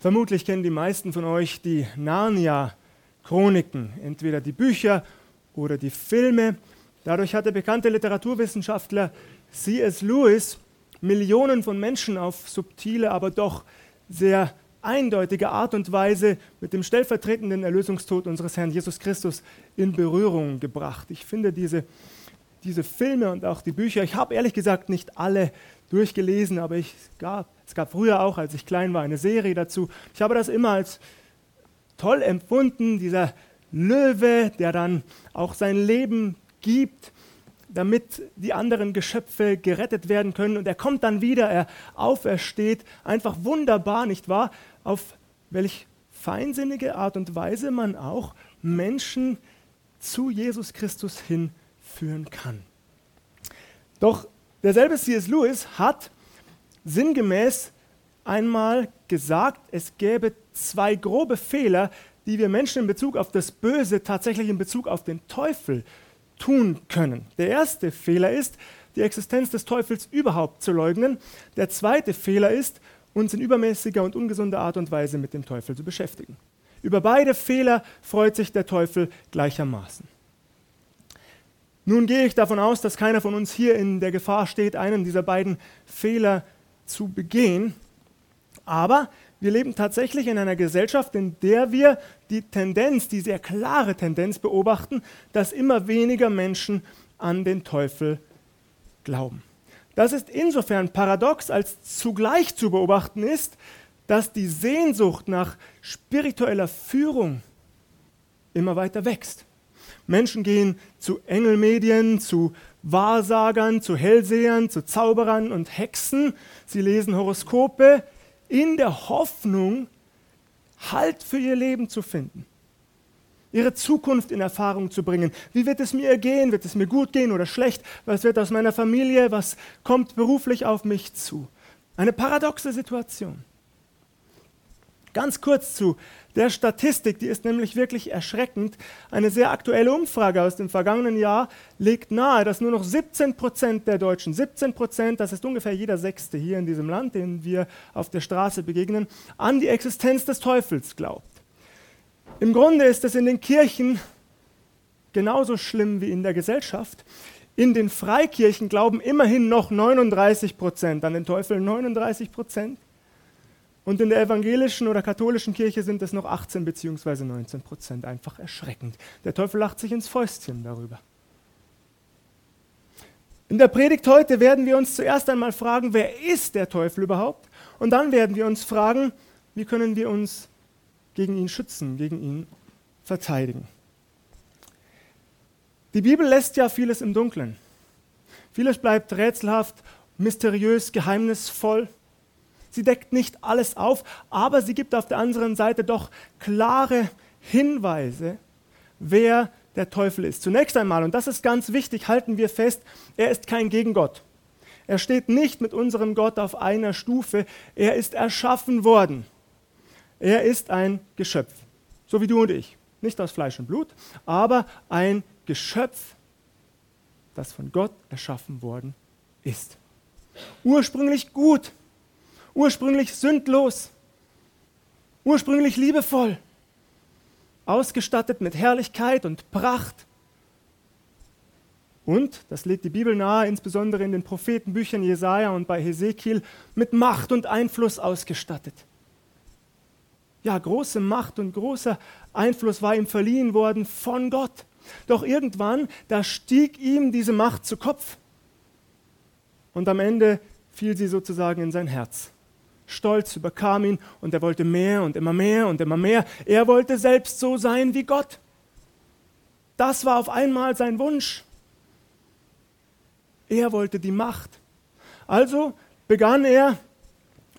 Vermutlich kennen die meisten von euch die Narnia-Chroniken, entweder die Bücher oder die Filme. Dadurch hat der bekannte Literaturwissenschaftler C.S. Lewis Millionen von Menschen auf subtile, aber doch sehr eindeutige Art und Weise mit dem stellvertretenden Erlösungstod unseres Herrn Jesus Christus in Berührung gebracht. Ich finde diese, diese Filme und auch die Bücher, ich habe ehrlich gesagt nicht alle durchgelesen, aber ich, gab, es gab früher auch, als ich klein war, eine Serie dazu. Ich habe das immer als toll empfunden, dieser Löwe, der dann auch sein Leben gibt, damit die anderen Geschöpfe gerettet werden können. Und er kommt dann wieder, er aufersteht. Einfach wunderbar, nicht wahr? Auf welch feinsinnige Art und Weise man auch Menschen zu Jesus Christus hinführen kann. Doch derselbe C.S. Lewis hat sinngemäß einmal gesagt, es gäbe zwei grobe Fehler, die wir Menschen in Bezug auf das Böse tatsächlich in Bezug auf den Teufel tun können. Der erste Fehler ist, die Existenz des Teufels überhaupt zu leugnen. Der zweite Fehler ist, uns in übermäßiger und ungesunder Art und Weise mit dem Teufel zu beschäftigen. Über beide Fehler freut sich der Teufel gleichermaßen. Nun gehe ich davon aus, dass keiner von uns hier in der Gefahr steht, einen dieser beiden Fehler zu begehen. Aber wir leben tatsächlich in einer Gesellschaft, in der wir die Tendenz, die sehr klare Tendenz beobachten, dass immer weniger Menschen an den Teufel glauben. Das ist insofern paradox, als zugleich zu beobachten ist, dass die Sehnsucht nach spiritueller Führung immer weiter wächst. Menschen gehen zu Engelmedien, zu Wahrsagern, zu Hellsehern, zu Zauberern und Hexen. Sie lesen Horoskope, in der Hoffnung, Halt für ihr Leben zu finden, ihre Zukunft in Erfahrung zu bringen. Wie wird es mir gehen? Wird es mir gut gehen oder schlecht? Was wird aus meiner Familie? Was kommt beruflich auf mich zu? Eine paradoxe Situation. Ganz kurz zu der Statistik, die ist nämlich wirklich erschreckend. Eine sehr aktuelle Umfrage aus dem vergangenen Jahr legt nahe, dass nur noch 17 Prozent der Deutschen, 17 Prozent, das ist ungefähr jeder Sechste hier in diesem Land, den wir auf der Straße begegnen, an die Existenz des Teufels glaubt. Im Grunde ist es in den Kirchen genauso schlimm wie in der Gesellschaft. In den Freikirchen glauben immerhin noch 39 Prozent an den Teufel, 39 Prozent. Und in der evangelischen oder katholischen Kirche sind es noch 18 bzw. 19 Prozent. Einfach erschreckend. Der Teufel lacht sich ins Fäustchen darüber. In der Predigt heute werden wir uns zuerst einmal fragen, wer ist der Teufel überhaupt? Und dann werden wir uns fragen, wie können wir uns gegen ihn schützen, gegen ihn verteidigen. Die Bibel lässt ja vieles im Dunkeln. Vieles bleibt rätselhaft, mysteriös, geheimnisvoll. Sie deckt nicht alles auf, aber sie gibt auf der anderen Seite doch klare Hinweise, wer der Teufel ist. Zunächst einmal, und das ist ganz wichtig, halten wir fest, er ist kein Gegengott. Er steht nicht mit unserem Gott auf einer Stufe. Er ist erschaffen worden. Er ist ein Geschöpf, so wie du und ich. Nicht aus Fleisch und Blut, aber ein Geschöpf, das von Gott erschaffen worden ist. Ursprünglich gut, ursprünglich sündlos, ursprünglich liebevoll, ausgestattet mit Herrlichkeit und Pracht. Und, das legt die Bibel nahe, insbesondere in den Prophetenbüchern Jesaja und bei Hesekiel, mit Macht und Einfluss ausgestattet. Ja, große Macht und großer Einfluss war ihm verliehen worden von Gott. Doch irgendwann, da stieg ihm diese Macht zu Kopf. Und am Ende fiel sie sozusagen in sein Herz. Stolz überkam ihn und er wollte mehr und immer mehr und immer mehr. Er wollte selbst so sein wie Gott. Das war auf einmal sein Wunsch. Er wollte die Macht. Also begann er,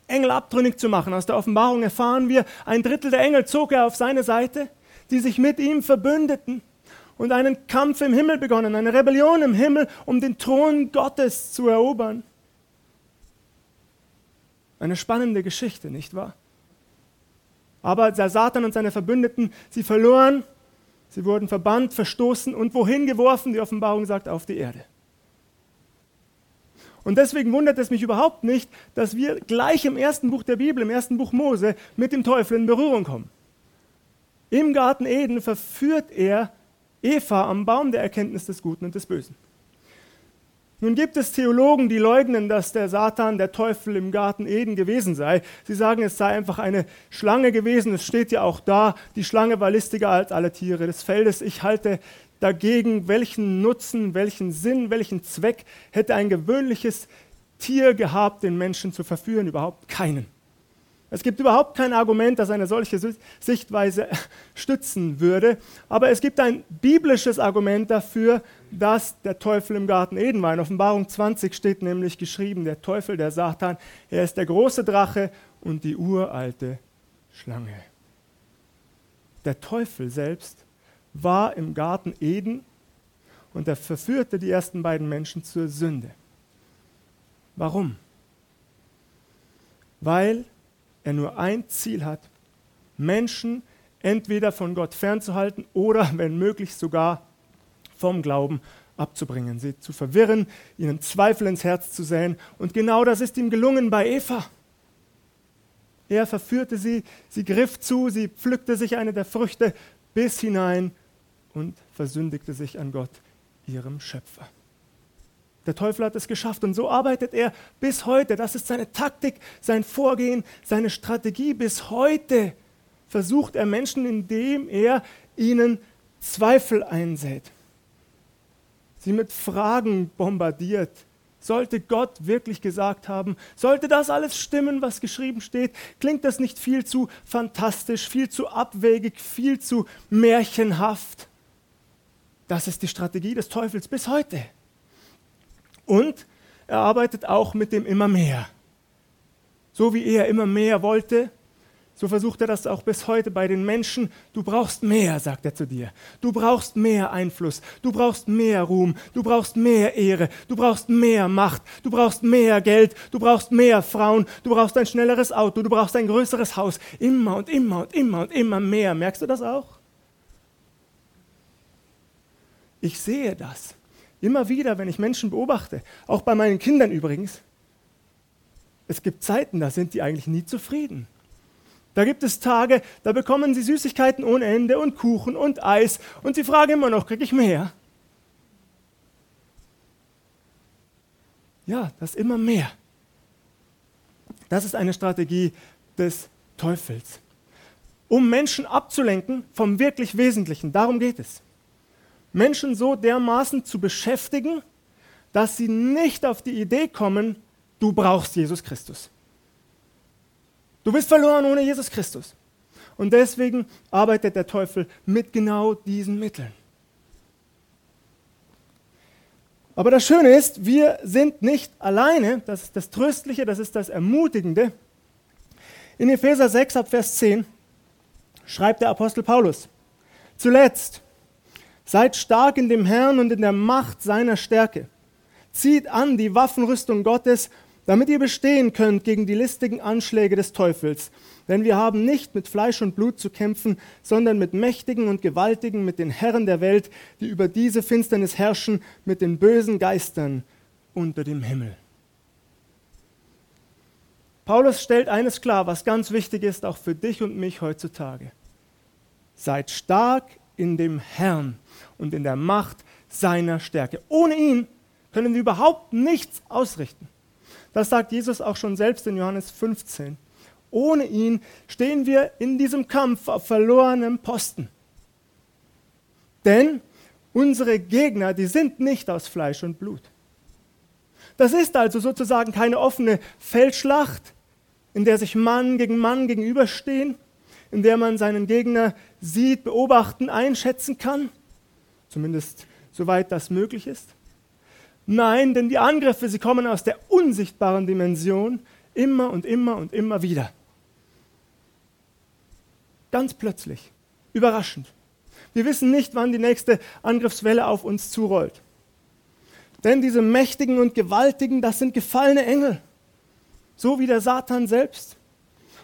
Engel abtrünnig zu machen. Aus der Offenbarung erfahren wir, ein Drittel der Engel zog er auf seine Seite, die sich mit ihm verbündeten und einen Kampf im Himmel begonnen, eine Rebellion im Himmel, um den Thron Gottes zu erobern. Eine spannende Geschichte, nicht wahr? Aber der Satan und seine Verbündeten, sie verloren, sie wurden verbannt, verstoßen und wohin geworfen? Die Offenbarung sagt, auf die Erde. Und deswegen wundert es mich überhaupt nicht, dass wir gleich im ersten Buch der Bibel, im ersten Buch Mose, mit dem Teufel in Berührung kommen. Im Garten Eden verführt er Eva am Baum der Erkenntnis des Guten und des Bösen. Nun gibt es Theologen, die leugnen, dass der Satan, der Teufel im Garten Eden gewesen sei. Sie sagen, es sei einfach eine Schlange gewesen. Es steht ja auch da, die Schlange war listiger als alle Tiere des Feldes. Ich halte dagegen, welchen Nutzen, welchen Sinn, welchen Zweck hätte ein gewöhnliches Tier gehabt, den Menschen zu verführen? Überhaupt keinen. Es gibt überhaupt kein Argument, das eine solche Sichtweise stützen würde. Aber es gibt ein biblisches Argument dafür, dass der Teufel im Garten Eden war. In Offenbarung 20 steht nämlich geschrieben, der Teufel, der Satan, er ist der große Drache und die uralte Schlange. Der Teufel selbst war im Garten Eden und er verführte die ersten beiden Menschen zur Sünde. Warum? Weil er nur ein Ziel hat, Menschen entweder von Gott fernzuhalten oder, wenn möglich, sogar vom Glauben abzubringen, sie zu verwirren, ihnen Zweifel ins Herz zu säen. Und genau das ist ihm gelungen bei Eva. Er verführte sie, sie griff zu, sie pflückte sich eine der Früchte bis hinein und versündigte sich an Gott, ihrem Schöpfer. Der Teufel hat es geschafft und so arbeitet er bis heute. Das ist seine Taktik, sein Vorgehen, seine Strategie. Bis heute versucht er Menschen, indem er ihnen Zweifel einsät, sie mit Fragen bombardiert. Sollte Gott wirklich gesagt haben, sollte das alles stimmen, was geschrieben steht? Klingt das nicht viel zu fantastisch, viel zu abwegig, viel zu märchenhaft? Das ist die Strategie des Teufels bis heute. Und er arbeitet auch mit dem immer mehr. So wie er immer mehr wollte, so versucht er das auch bis heute bei den Menschen. Du brauchst mehr, sagt er zu dir. Du brauchst mehr Einfluss. Du brauchst mehr Ruhm. Du brauchst mehr Ehre. Du brauchst mehr Macht. Du brauchst mehr Geld. Du brauchst mehr Frauen. Du brauchst ein schnelleres Auto. Du brauchst ein größeres Haus. Immer und immer und immer und immer mehr. Merkst du das auch? Ich sehe das. Immer wieder, wenn ich Menschen beobachte, auch bei meinen Kindern übrigens, es gibt Zeiten, da sind die eigentlich nie zufrieden. Da gibt es Tage, da bekommen sie Süßigkeiten ohne Ende und Kuchen und Eis und sie fragen immer noch, kriege ich mehr? Ja, das immer mehr. Das ist eine Strategie des Teufels. Um Menschen abzulenken vom wirklich Wesentlichen, darum geht es. Menschen so dermaßen zu beschäftigen, dass sie nicht auf die Idee kommen, du brauchst Jesus Christus. Du bist verloren ohne Jesus Christus. Und deswegen arbeitet der Teufel mit genau diesen Mitteln. Aber das Schöne ist, wir sind nicht alleine, das ist das Tröstliche, das ist das Ermutigende. In Epheser 6 ab Vers 10 schreibt der Apostel Paulus, zuletzt, Seid stark in dem Herrn und in der Macht seiner Stärke. Zieht an die Waffenrüstung Gottes, damit ihr bestehen könnt gegen die listigen Anschläge des Teufels. Denn wir haben nicht mit Fleisch und Blut zu kämpfen, sondern mit Mächtigen und Gewaltigen, mit den Herren der Welt, die über diese Finsternis herrschen, mit den bösen Geistern unter dem Himmel. Paulus stellt eines klar, was ganz wichtig ist, auch für dich und mich heutzutage. Seid stark in dem Herrn und in der Macht seiner Stärke. Ohne ihn können wir überhaupt nichts ausrichten. Das sagt Jesus auch schon selbst in Johannes 15. Ohne ihn stehen wir in diesem Kampf auf verlorenem Posten. Denn unsere Gegner, die sind nicht aus Fleisch und Blut. Das ist also sozusagen keine offene Feldschlacht, in der sich Mann gegen Mann gegenüberstehen, in der man seinen Gegner sieht, beobachten, einschätzen kann, zumindest soweit das möglich ist. Nein, denn die Angriffe, sie kommen aus der unsichtbaren Dimension immer und immer und immer wieder. Ganz plötzlich, überraschend. Wir wissen nicht, wann die nächste Angriffswelle auf uns zurollt. Denn diese Mächtigen und Gewaltigen, das sind gefallene Engel, so wie der Satan selbst.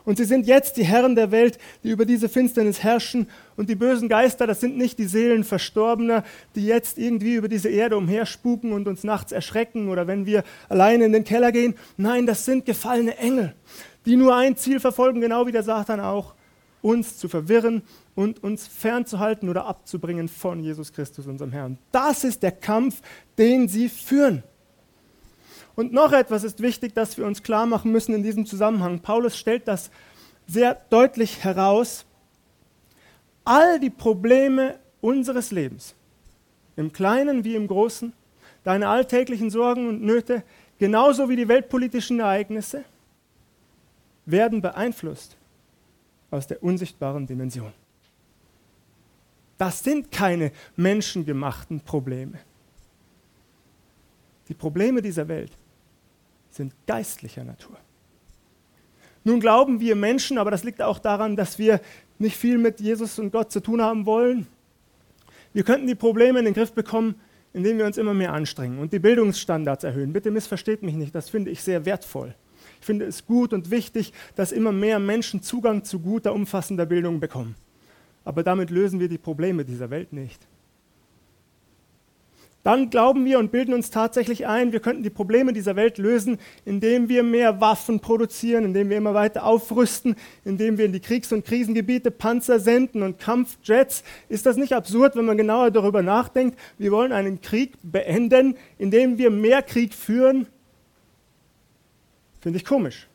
Und sie sind jetzt die Herren der Welt, die über diese Finsternis herrschen. Und die bösen Geister, das sind nicht die Seelen Verstorbener, die jetzt irgendwie über diese Erde umherspuken und uns nachts erschrecken oder wenn wir alleine in den Keller gehen. Nein, das sind gefallene Engel, die nur ein Ziel verfolgen, genau wie der Satan auch, uns zu verwirren und uns fernzuhalten oder abzubringen von Jesus Christus, unserem Herrn. Das ist der Kampf, den sie führen. Und noch etwas ist wichtig, dass wir uns klar machen müssen in diesem Zusammenhang. Paulus stellt das sehr deutlich heraus. All die Probleme unseres Lebens, im Kleinen wie im Großen, deine alltäglichen Sorgen und Nöte, genauso wie die weltpolitischen Ereignisse, werden beeinflusst aus der unsichtbaren Dimension. Das sind keine menschengemachten Probleme. Die Probleme dieser Welt sind geistlicher Natur. Nun glauben wir Menschen, aber das liegt auch daran, dass wir nicht viel mit Jesus und Gott zu tun haben wollen. Wir könnten die Probleme in den Griff bekommen, indem wir uns immer mehr anstrengen und die Bildungsstandards erhöhen. Bitte missversteht mich nicht, das finde ich sehr wertvoll. Ich finde es gut und wichtig, dass immer mehr Menschen Zugang zu guter, umfassender Bildung bekommen. Aber damit lösen wir die Probleme dieser Welt nicht dann glauben wir und bilden uns tatsächlich ein, wir könnten die Probleme dieser Welt lösen, indem wir mehr Waffen produzieren, indem wir immer weiter aufrüsten, indem wir in die Kriegs- und Krisengebiete Panzer senden und Kampfjets. Ist das nicht absurd, wenn man genauer darüber nachdenkt? Wir wollen einen Krieg beenden, indem wir mehr Krieg führen? Finde ich komisch.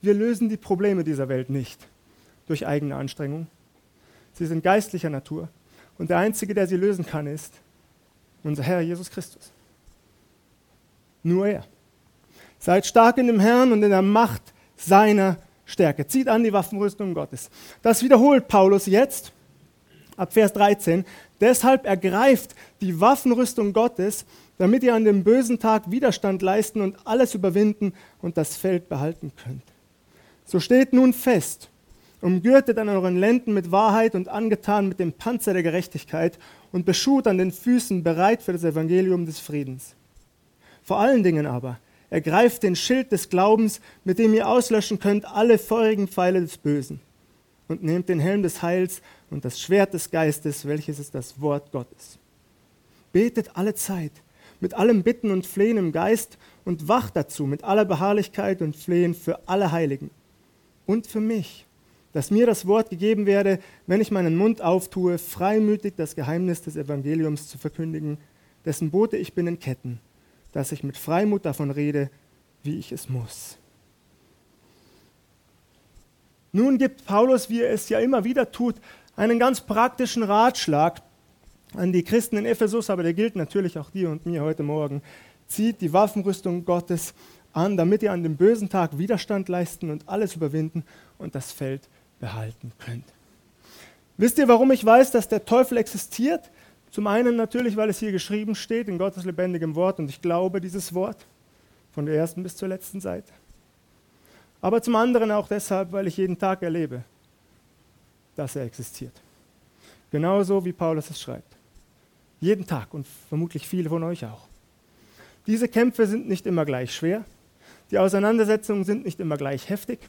Wir lösen die Probleme dieser Welt nicht durch eigene Anstrengung. Sie sind geistlicher Natur. Und der Einzige, der sie lösen kann, ist unser Herr Jesus Christus. Nur er. Seid stark in dem Herrn und in der Macht seiner Stärke. Zieht an die Waffenrüstung Gottes. Das wiederholt Paulus jetzt ab Vers 13. Deshalb ergreift die Waffenrüstung Gottes, damit ihr an dem bösen Tag Widerstand leisten und alles überwinden und das Feld behalten könnt. So steht nun fest, umgürtet an euren Lenden mit Wahrheit und angetan mit dem Panzer der Gerechtigkeit und beschut an den Füßen bereit für das Evangelium des Friedens. Vor allen Dingen aber ergreift den Schild des Glaubens, mit dem ihr auslöschen könnt alle feurigen Pfeile des Bösen und nehmt den Helm des Heils und das Schwert des Geistes, welches ist das Wort Gottes. Betet alle Zeit mit allem Bitten und Flehen im Geist und wacht dazu mit aller Beharrlichkeit und Flehen für alle Heiligen und für mich dass mir das Wort gegeben werde, wenn ich meinen Mund auftue, freimütig das Geheimnis des Evangeliums zu verkündigen, dessen Bote ich bin in Ketten, dass ich mit Freimut davon rede, wie ich es muss. Nun gibt Paulus, wie er es ja immer wieder tut, einen ganz praktischen Ratschlag an die Christen in Ephesus, aber der gilt natürlich auch dir und mir heute Morgen. Zieht die Waffenrüstung Gottes an, damit ihr an dem bösen Tag Widerstand leisten und alles überwinden und das Feld behalten könnt. Wisst ihr, warum ich weiß, dass der Teufel existiert? Zum einen natürlich, weil es hier geschrieben steht in Gottes lebendigem Wort und ich glaube dieses Wort von der ersten bis zur letzten Seite. Aber zum anderen auch deshalb, weil ich jeden Tag erlebe, dass er existiert. Genauso wie Paulus es schreibt. Jeden Tag und vermutlich viele von euch auch. Diese Kämpfe sind nicht immer gleich schwer. Die Auseinandersetzungen sind nicht immer gleich heftig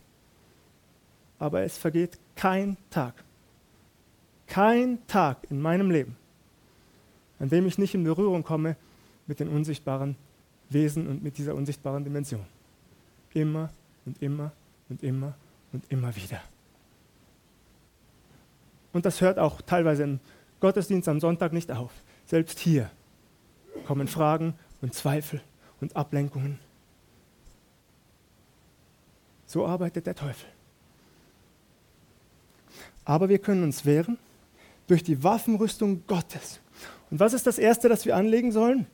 aber es vergeht kein Tag, kein Tag in meinem Leben, an dem ich nicht in Berührung komme mit den unsichtbaren Wesen und mit dieser unsichtbaren Dimension. Immer und immer und immer und immer wieder. Und das hört auch teilweise im Gottesdienst am Sonntag nicht auf. Selbst hier kommen Fragen und Zweifel und Ablenkungen. So arbeitet der Teufel. Aber wir können uns wehren durch die Waffenrüstung Gottes. Und was ist das Erste, das wir anlegen sollen?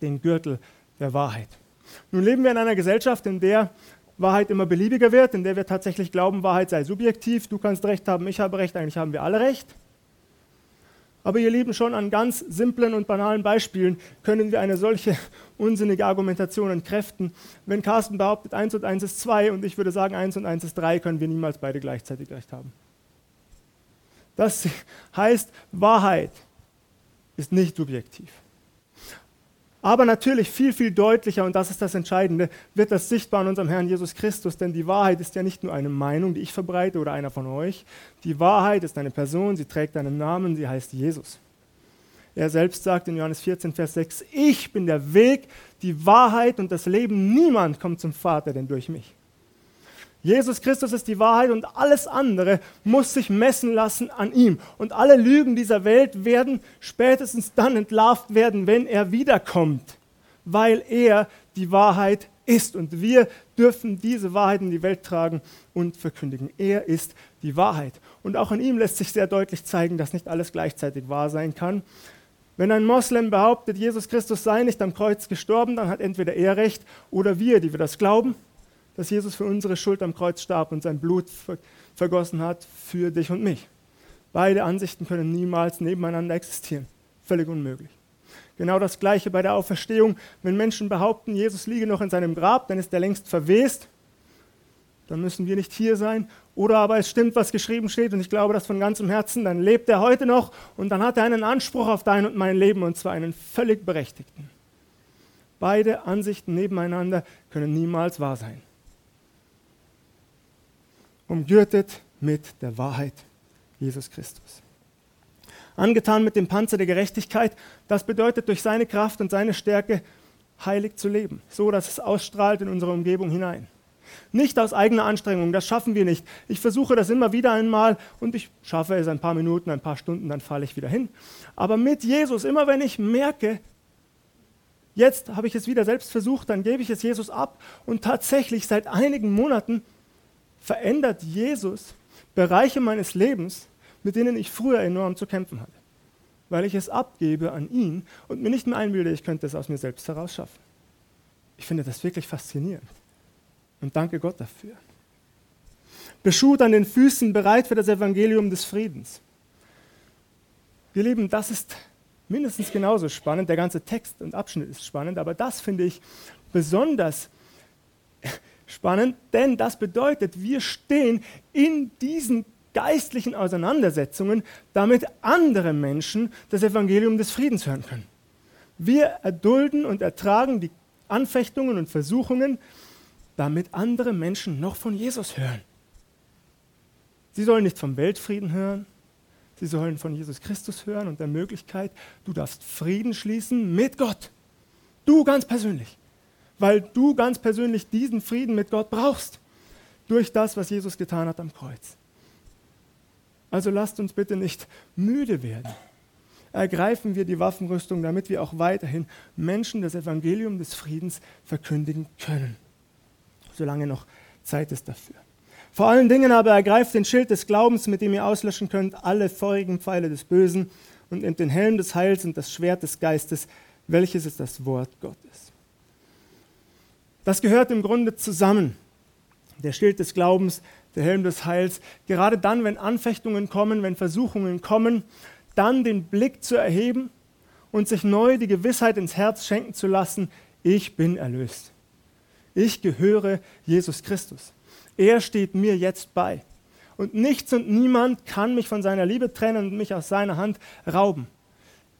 Den Gürtel der Wahrheit. Nun leben wir in einer Gesellschaft, in der Wahrheit immer beliebiger wird, in der wir tatsächlich glauben, Wahrheit sei subjektiv, du kannst recht haben, ich habe recht, eigentlich haben wir alle recht. Aber ihr Lieben, schon an ganz simplen und banalen Beispielen können wir eine solche unsinnige Argumentation entkräften. Wenn Carsten behauptet, 1 und 1 ist 2 und ich würde sagen, 1 und 1 ist 3, können wir niemals beide gleichzeitig recht haben. Das heißt, Wahrheit ist nicht subjektiv. Aber natürlich viel, viel deutlicher, und das ist das Entscheidende, wird das sichtbar in unserem Herrn Jesus Christus, denn die Wahrheit ist ja nicht nur eine Meinung, die ich verbreite oder einer von euch. Die Wahrheit ist eine Person, sie trägt einen Namen, sie heißt Jesus. Er selbst sagt in Johannes 14, Vers 6, ich bin der Weg, die Wahrheit und das Leben. Niemand kommt zum Vater denn durch mich. Jesus Christus ist die Wahrheit und alles andere muss sich messen lassen an ihm. Und alle Lügen dieser Welt werden spätestens dann entlarvt werden, wenn er wiederkommt, weil er die Wahrheit ist. Und wir dürfen diese Wahrheit in die Welt tragen und verkündigen. Er ist die Wahrheit. Und auch an ihm lässt sich sehr deutlich zeigen, dass nicht alles gleichzeitig wahr sein kann. Wenn ein Moslem behauptet, Jesus Christus sei nicht am Kreuz gestorben, dann hat entweder er recht oder wir, die wir das glauben dass Jesus für unsere Schuld am Kreuz starb und sein Blut vergossen hat für dich und mich. Beide Ansichten können niemals nebeneinander existieren. Völlig unmöglich. Genau das Gleiche bei der Auferstehung. Wenn Menschen behaupten, Jesus liege noch in seinem Grab, dann ist er längst verwest. Dann müssen wir nicht hier sein. Oder aber es stimmt, was geschrieben steht, und ich glaube das von ganzem Herzen, dann lebt er heute noch und dann hat er einen Anspruch auf dein und mein Leben, und zwar einen völlig berechtigten. Beide Ansichten nebeneinander können niemals wahr sein umgürtet mit der Wahrheit Jesus Christus. Angetan mit dem Panzer der Gerechtigkeit, das bedeutet durch seine Kraft und seine Stärke heilig zu leben, so dass es ausstrahlt in unsere Umgebung hinein. Nicht aus eigener Anstrengung, das schaffen wir nicht. Ich versuche das immer wieder einmal und ich schaffe es ein paar Minuten, ein paar Stunden, dann falle ich wieder hin. Aber mit Jesus, immer wenn ich merke, jetzt habe ich es wieder selbst versucht, dann gebe ich es Jesus ab und tatsächlich seit einigen Monaten verändert Jesus Bereiche meines Lebens, mit denen ich früher enorm zu kämpfen hatte, weil ich es abgebe an ihn und mir nicht mehr einbilde, ich könnte es aus mir selbst herausschaffen. Ich finde das wirklich faszinierend und danke Gott dafür. Beschut an den Füßen, bereit für das Evangelium des Friedens. Wir Lieben, das ist mindestens genauso spannend. Der ganze Text und Abschnitt ist spannend, aber das finde ich besonders spannend, denn das bedeutet, wir stehen in diesen geistlichen Auseinandersetzungen, damit andere Menschen das Evangelium des Friedens hören können. Wir erdulden und ertragen die Anfechtungen und Versuchungen, damit andere Menschen noch von Jesus hören. Sie sollen nicht vom Weltfrieden hören, sie sollen von Jesus Christus hören und der Möglichkeit, du darfst Frieden schließen mit Gott. Du ganz persönlich weil du ganz persönlich diesen Frieden mit Gott brauchst, durch das, was Jesus getan hat am Kreuz. Also lasst uns bitte nicht müde werden. Ergreifen wir die Waffenrüstung, damit wir auch weiterhin Menschen das Evangelium des Friedens verkündigen können, solange noch Zeit ist dafür. Vor allen Dingen aber ergreift den Schild des Glaubens, mit dem ihr auslöschen könnt alle feurigen Pfeile des Bösen und nimmt den Helm des Heils und das Schwert des Geistes, welches ist das Wort Gottes. Das gehört im Grunde zusammen. Der Schild des Glaubens, der Helm des Heils. Gerade dann, wenn Anfechtungen kommen, wenn Versuchungen kommen, dann den Blick zu erheben und sich neu die Gewissheit ins Herz schenken zu lassen, ich bin erlöst. Ich gehöre Jesus Christus. Er steht mir jetzt bei. Und nichts und niemand kann mich von seiner Liebe trennen und mich aus seiner Hand rauben.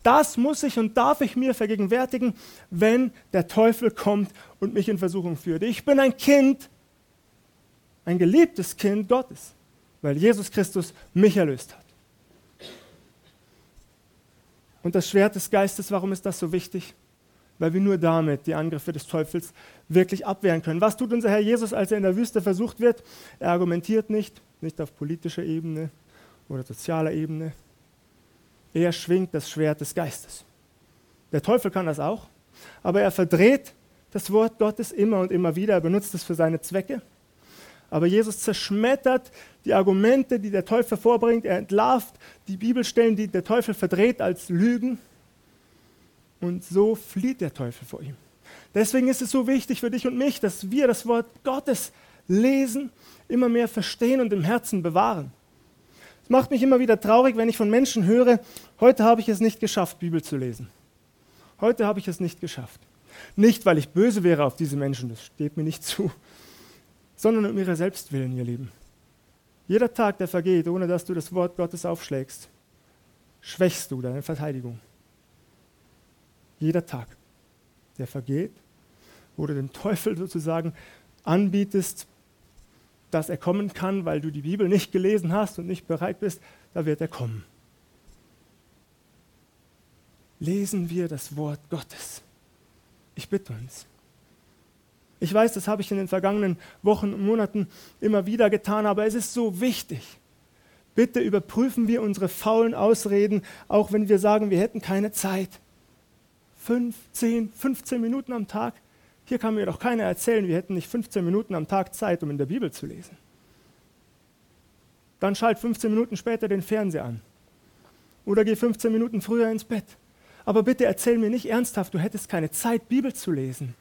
Das muss ich und darf ich mir vergegenwärtigen, wenn der Teufel kommt und mich in Versuchung führt. Ich bin ein Kind, ein geliebtes Kind Gottes, weil Jesus Christus mich erlöst hat. Und das Schwert des Geistes, warum ist das so wichtig? Weil wir nur damit die Angriffe des Teufels wirklich abwehren können. Was tut unser Herr Jesus, als er in der Wüste versucht wird? Er argumentiert nicht, nicht auf politischer Ebene oder sozialer Ebene, er schwingt das Schwert des Geistes. Der Teufel kann das auch, aber er verdreht das Wort Gottes immer und immer wieder. Er benutzt es für seine Zwecke. Aber Jesus zerschmettert die Argumente, die der Teufel vorbringt. Er entlarvt die Bibelstellen, die der Teufel verdreht als Lügen. Und so flieht der Teufel vor ihm. Deswegen ist es so wichtig für dich und mich, dass wir das Wort Gottes lesen, immer mehr verstehen und im Herzen bewahren. Es macht mich immer wieder traurig, wenn ich von Menschen höre, heute habe ich es nicht geschafft, Bibel zu lesen. Heute habe ich es nicht geschafft. Nicht, weil ich böse wäre auf diese Menschen, das steht mir nicht zu, sondern um ihrer Selbstwillen, ihr Lieben. Jeder Tag, der vergeht, ohne dass du das Wort Gottes aufschlägst, schwächst du deine Verteidigung. Jeder Tag. der vergeht, wo du dem Teufel sozusagen anbietest, dass er kommen kann, weil du die Bibel nicht gelesen hast und nicht bereit bist, da wird er kommen. Lesen wir das Wort Gottes. Ich bitte uns. Ich weiß, das habe ich in den vergangenen Wochen und Monaten immer wieder getan, aber es ist so wichtig. Bitte überprüfen wir unsere faulen Ausreden, auch wenn wir sagen, wir hätten keine Zeit. Fünf, zehn, 15 Minuten am Tag. Hier kann mir doch keiner erzählen, wir hätten nicht 15 Minuten am Tag Zeit, um in der Bibel zu lesen. Dann schalt 15 Minuten später den Fernseher an. Oder geh 15 Minuten früher ins Bett. Aber bitte erzähl mir nicht ernsthaft, du hättest keine Zeit, Bibel zu lesen.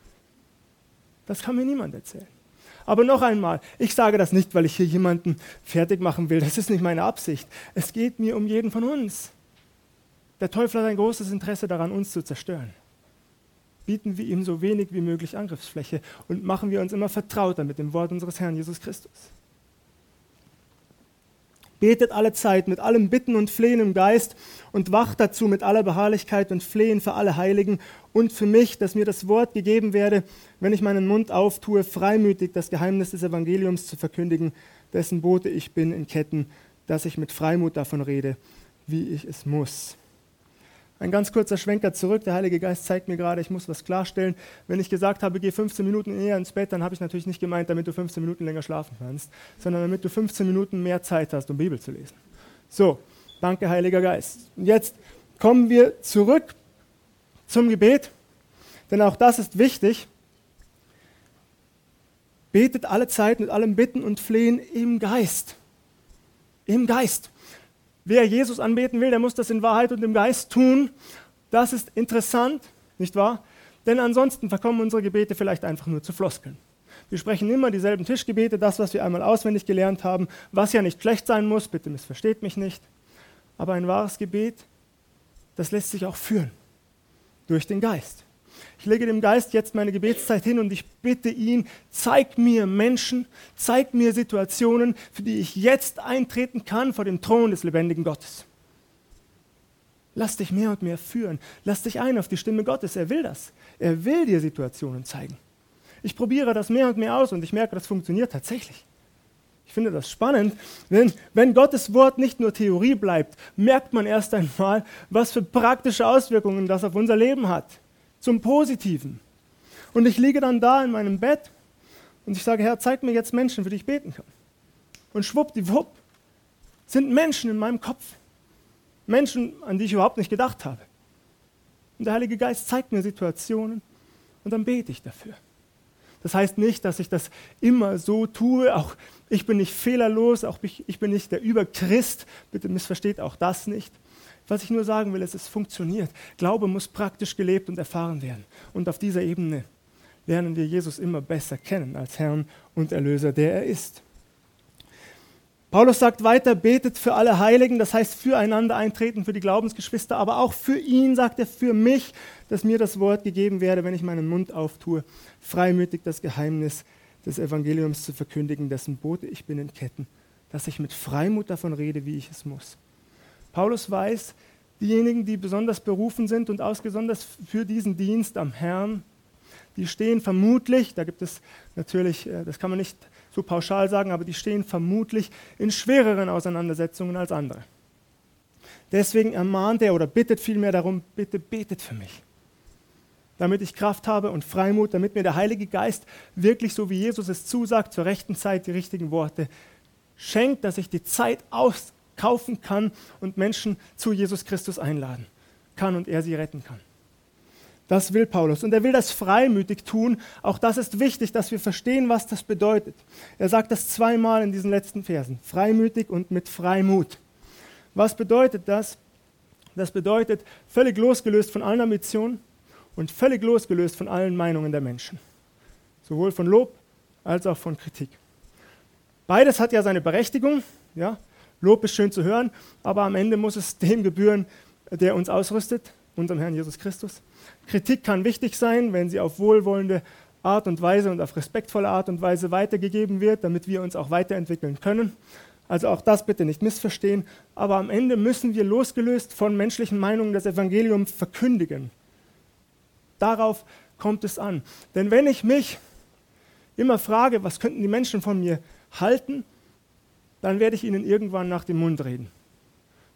Das kann mir niemand erzählen. Aber noch einmal, ich sage das nicht, weil ich hier jemanden fertig machen will. Das ist nicht meine Absicht. Es geht mir um jeden von uns. Der Teufel hat ein großes Interesse daran, uns zu zerstören. Bieten wir ihm so wenig wie möglich Angriffsfläche und machen wir uns immer vertrauter mit dem Wort unseres Herrn Jesus Christus. Betet alle Zeit mit allem Bitten und Flehen im Geist und wacht dazu mit aller Beharrlichkeit und Flehen für alle Heiligen und für mich, dass mir das Wort gegeben werde, wenn ich meinen Mund auftue, freimütig das Geheimnis des Evangeliums zu verkündigen, dessen Bote ich bin in Ketten, dass ich mit Freimut davon rede, wie ich es muss. Ein ganz kurzer Schwenker zurück. Der Heilige Geist zeigt mir gerade, ich muss was klarstellen. Wenn ich gesagt habe, geh 15 Minuten eher ins Bett, dann habe ich natürlich nicht gemeint, damit du 15 Minuten länger schlafen kannst, sondern damit du 15 Minuten mehr Zeit hast, um Bibel zu lesen. So, danke, Heiliger Geist. Und jetzt kommen wir zurück zum Gebet, denn auch das ist wichtig. Betet alle Zeit mit allem Bitten und Flehen im Geist. Im Geist. Wer Jesus anbeten will, der muss das in Wahrheit und im Geist tun. Das ist interessant, nicht wahr? Denn ansonsten verkommen unsere Gebete vielleicht einfach nur zu Floskeln. Wir sprechen immer dieselben Tischgebete, das, was wir einmal auswendig gelernt haben, was ja nicht schlecht sein muss, bitte missversteht mich nicht. Aber ein wahres Gebet, das lässt sich auch führen durch den Geist. Ich lege dem Geist jetzt meine Gebetszeit hin und ich bitte ihn, zeig mir Menschen, zeig mir Situationen, für die ich jetzt eintreten kann vor dem Thron des lebendigen Gottes. Lass dich mehr und mehr führen. Lass dich ein auf die Stimme Gottes. Er will das. Er will dir Situationen zeigen. Ich probiere das mehr und mehr aus und ich merke, das funktioniert tatsächlich. Ich finde das spannend, denn wenn Gottes Wort nicht nur Theorie bleibt, merkt man erst einmal, was für praktische Auswirkungen das auf unser Leben hat zum Positiven. Und ich liege dann da in meinem Bett und ich sage, Herr, zeig mir jetzt Menschen, für die ich beten kann. Und schwuppdiwupp sind Menschen in meinem Kopf. Menschen, an die ich überhaupt nicht gedacht habe. Und der Heilige Geist zeigt mir Situationen und dann bete ich dafür. Das heißt nicht, dass ich das immer so tue. Auch ich bin nicht fehlerlos, auch ich, bin nicht der Überchrist. Bitte missversteht auch das nicht. Was ich nur sagen will, ist, es funktioniert. Glaube muss praktisch gelebt und erfahren werden. Und auf dieser Ebene lernen wir Jesus immer besser kennen als Herrn und Erlöser, der er ist. Paulus sagt weiter, betet für alle Heiligen, das heißt füreinander eintreten, für die Glaubensgeschwister, aber auch für ihn, sagt er, für mich, dass mir das Wort gegeben werde, wenn ich meinen Mund auftue, freimütig das Geheimnis des Evangeliums zu verkündigen, dessen Bote ich bin in Ketten, dass ich mit Freimut davon rede, wie ich es muss. Paulus weiß, diejenigen, die besonders berufen sind und ausgesondert für diesen Dienst am Herrn, die stehen vermutlich, da gibt es natürlich, äh, das kann man nicht so pauschal sagen, aber die stehen vermutlich in schwereren Auseinandersetzungen als andere. Deswegen ermahnt er oder bittet vielmehr darum, bitte betet für mich, damit ich Kraft habe und Freimut, damit mir der Heilige Geist wirklich, so wie Jesus es zusagt, zur rechten Zeit die richtigen Worte schenkt, dass ich die Zeit aus, kaufen kann und Menschen zu Jesus Christus einladen kann und er sie retten kann. Das will Paulus und er will das freimütig tun. Auch das ist wichtig, dass wir verstehen, was das bedeutet. Er sagt das zweimal in diesen letzten Versen. Freimütig und mit Freimut. Was bedeutet das? Das bedeutet völlig losgelöst von allen Ambitionen und völlig losgelöst von allen Meinungen der Menschen. Sowohl von Lob als auch von Kritik. Beides hat ja seine Berechtigung. Ja? Lob ist schön zu hören, aber am Ende muss es dem gebühren, der uns ausrüstet, unserem Herrn Jesus Christus. Kritik kann wichtig sein, wenn sie auf wohlwollende Art und Weise und auf respektvolle Art und Weise weitergegeben wird, damit wir uns auch weiterentwickeln können. Also auch das bitte nicht missverstehen. Aber am Ende müssen wir losgelöst von menschlichen Meinungen das Evangelium verkündigen. Darauf kommt es an. Denn wenn ich mich immer frage, was könnten die Menschen von mir halten, dann werde ich ihnen irgendwann nach dem Mund reden.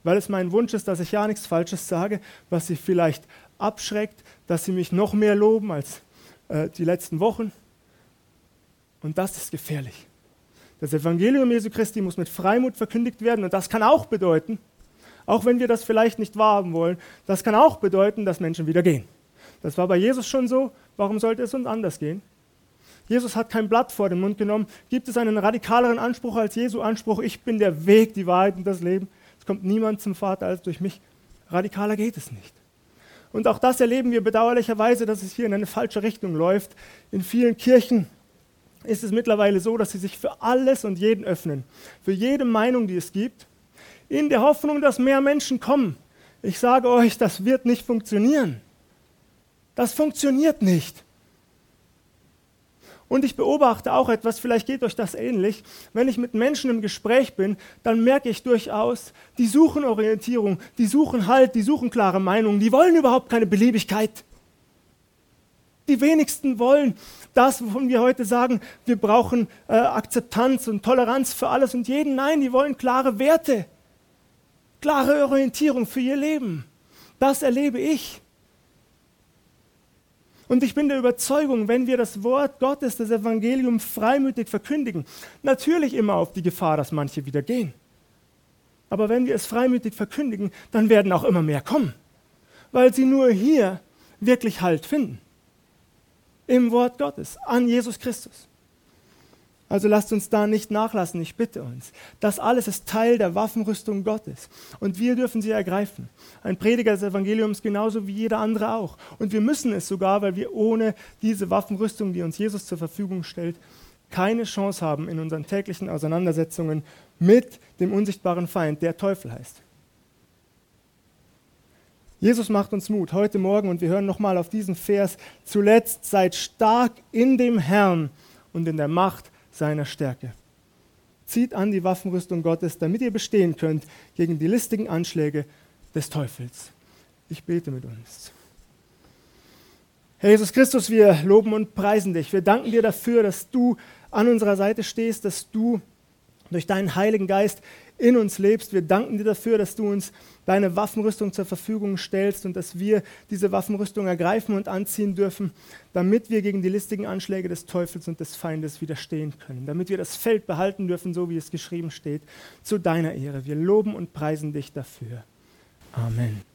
Weil es mein Wunsch ist, dass ich ja nichts Falsches sage, was sie vielleicht abschreckt, dass sie mich noch mehr loben als äh, die letzten Wochen. Und das ist gefährlich. Das Evangelium Jesu Christi muss mit Freimut verkündigt werden und das kann auch bedeuten, auch wenn wir das vielleicht nicht wahrhaben wollen, das kann auch bedeuten, dass Menschen wieder gehen. Das war bei Jesus schon so, warum sollte es uns anders gehen? Jesus hat kein Blatt vor den Mund genommen. Gibt es einen radikaleren Anspruch als Jesu Anspruch, ich bin der Weg, die Wahrheit und das Leben? Es kommt niemand zum Vater als durch mich. Radikaler geht es nicht. Und auch das erleben wir bedauerlicherweise, dass es hier in eine falsche Richtung läuft. In vielen Kirchen ist es mittlerweile so, dass sie sich für alles und jeden öffnen, für jede Meinung, die es gibt, in der Hoffnung, dass mehr Menschen kommen. Ich sage euch, das wird nicht funktionieren. Das funktioniert nicht. Und ich beobachte auch etwas, vielleicht geht euch das ähnlich. Wenn ich mit Menschen im Gespräch bin, dann merke ich durchaus, die suchen Orientierung, die suchen Halt, die suchen klare Meinungen, die wollen überhaupt keine Beliebigkeit. Die wenigsten wollen das, wovon wir heute sagen, wir brauchen äh, Akzeptanz und Toleranz für alles und jeden. Nein, die wollen klare Werte, klare Orientierung für ihr Leben. Das erlebe ich. Und ich bin der Überzeugung, wenn wir das Wort Gottes, das Evangelium freimütig verkündigen, natürlich immer auf die Gefahr, dass manche wieder gehen. Aber wenn wir es freimütig verkündigen, dann werden auch immer mehr kommen, weil sie nur hier wirklich Halt finden. Im Wort Gottes, an Jesus Christus. Also lasst uns da nicht nachlassen, ich bitte uns. Das alles ist Teil der Waffenrüstung Gottes und wir dürfen sie ergreifen. Ein Prediger des Evangeliums genauso wie jeder andere auch. Und wir müssen es sogar, weil wir ohne diese Waffenrüstung, die uns Jesus zur Verfügung stellt, keine Chance haben in unseren täglichen Auseinandersetzungen mit dem unsichtbaren Feind, der Teufel heißt. Jesus macht uns Mut heute Morgen und wir hören nochmal auf diesen Vers. Zuletzt seid stark in dem Herrn und in der Macht seiner Stärke. Zieht an die Waffenrüstung Gottes, damit ihr bestehen könnt gegen die listigen Anschläge des Teufels. Ich bete mit uns. Herr Jesus Christus, wir loben und preisen dich. Wir danken dir dafür, dass du an unserer Seite stehst, dass du durch deinen Heiligen Geist in uns lebst. Wir danken dir dafür, dass du uns deine Waffenrüstung zur Verfügung stellst und dass wir diese Waffenrüstung ergreifen und anziehen dürfen, damit wir gegen die listigen Anschläge des Teufels und des Feindes widerstehen können, damit wir das Feld behalten dürfen, so wie es geschrieben steht, zu deiner Ehre. Wir loben und preisen dich dafür. Amen.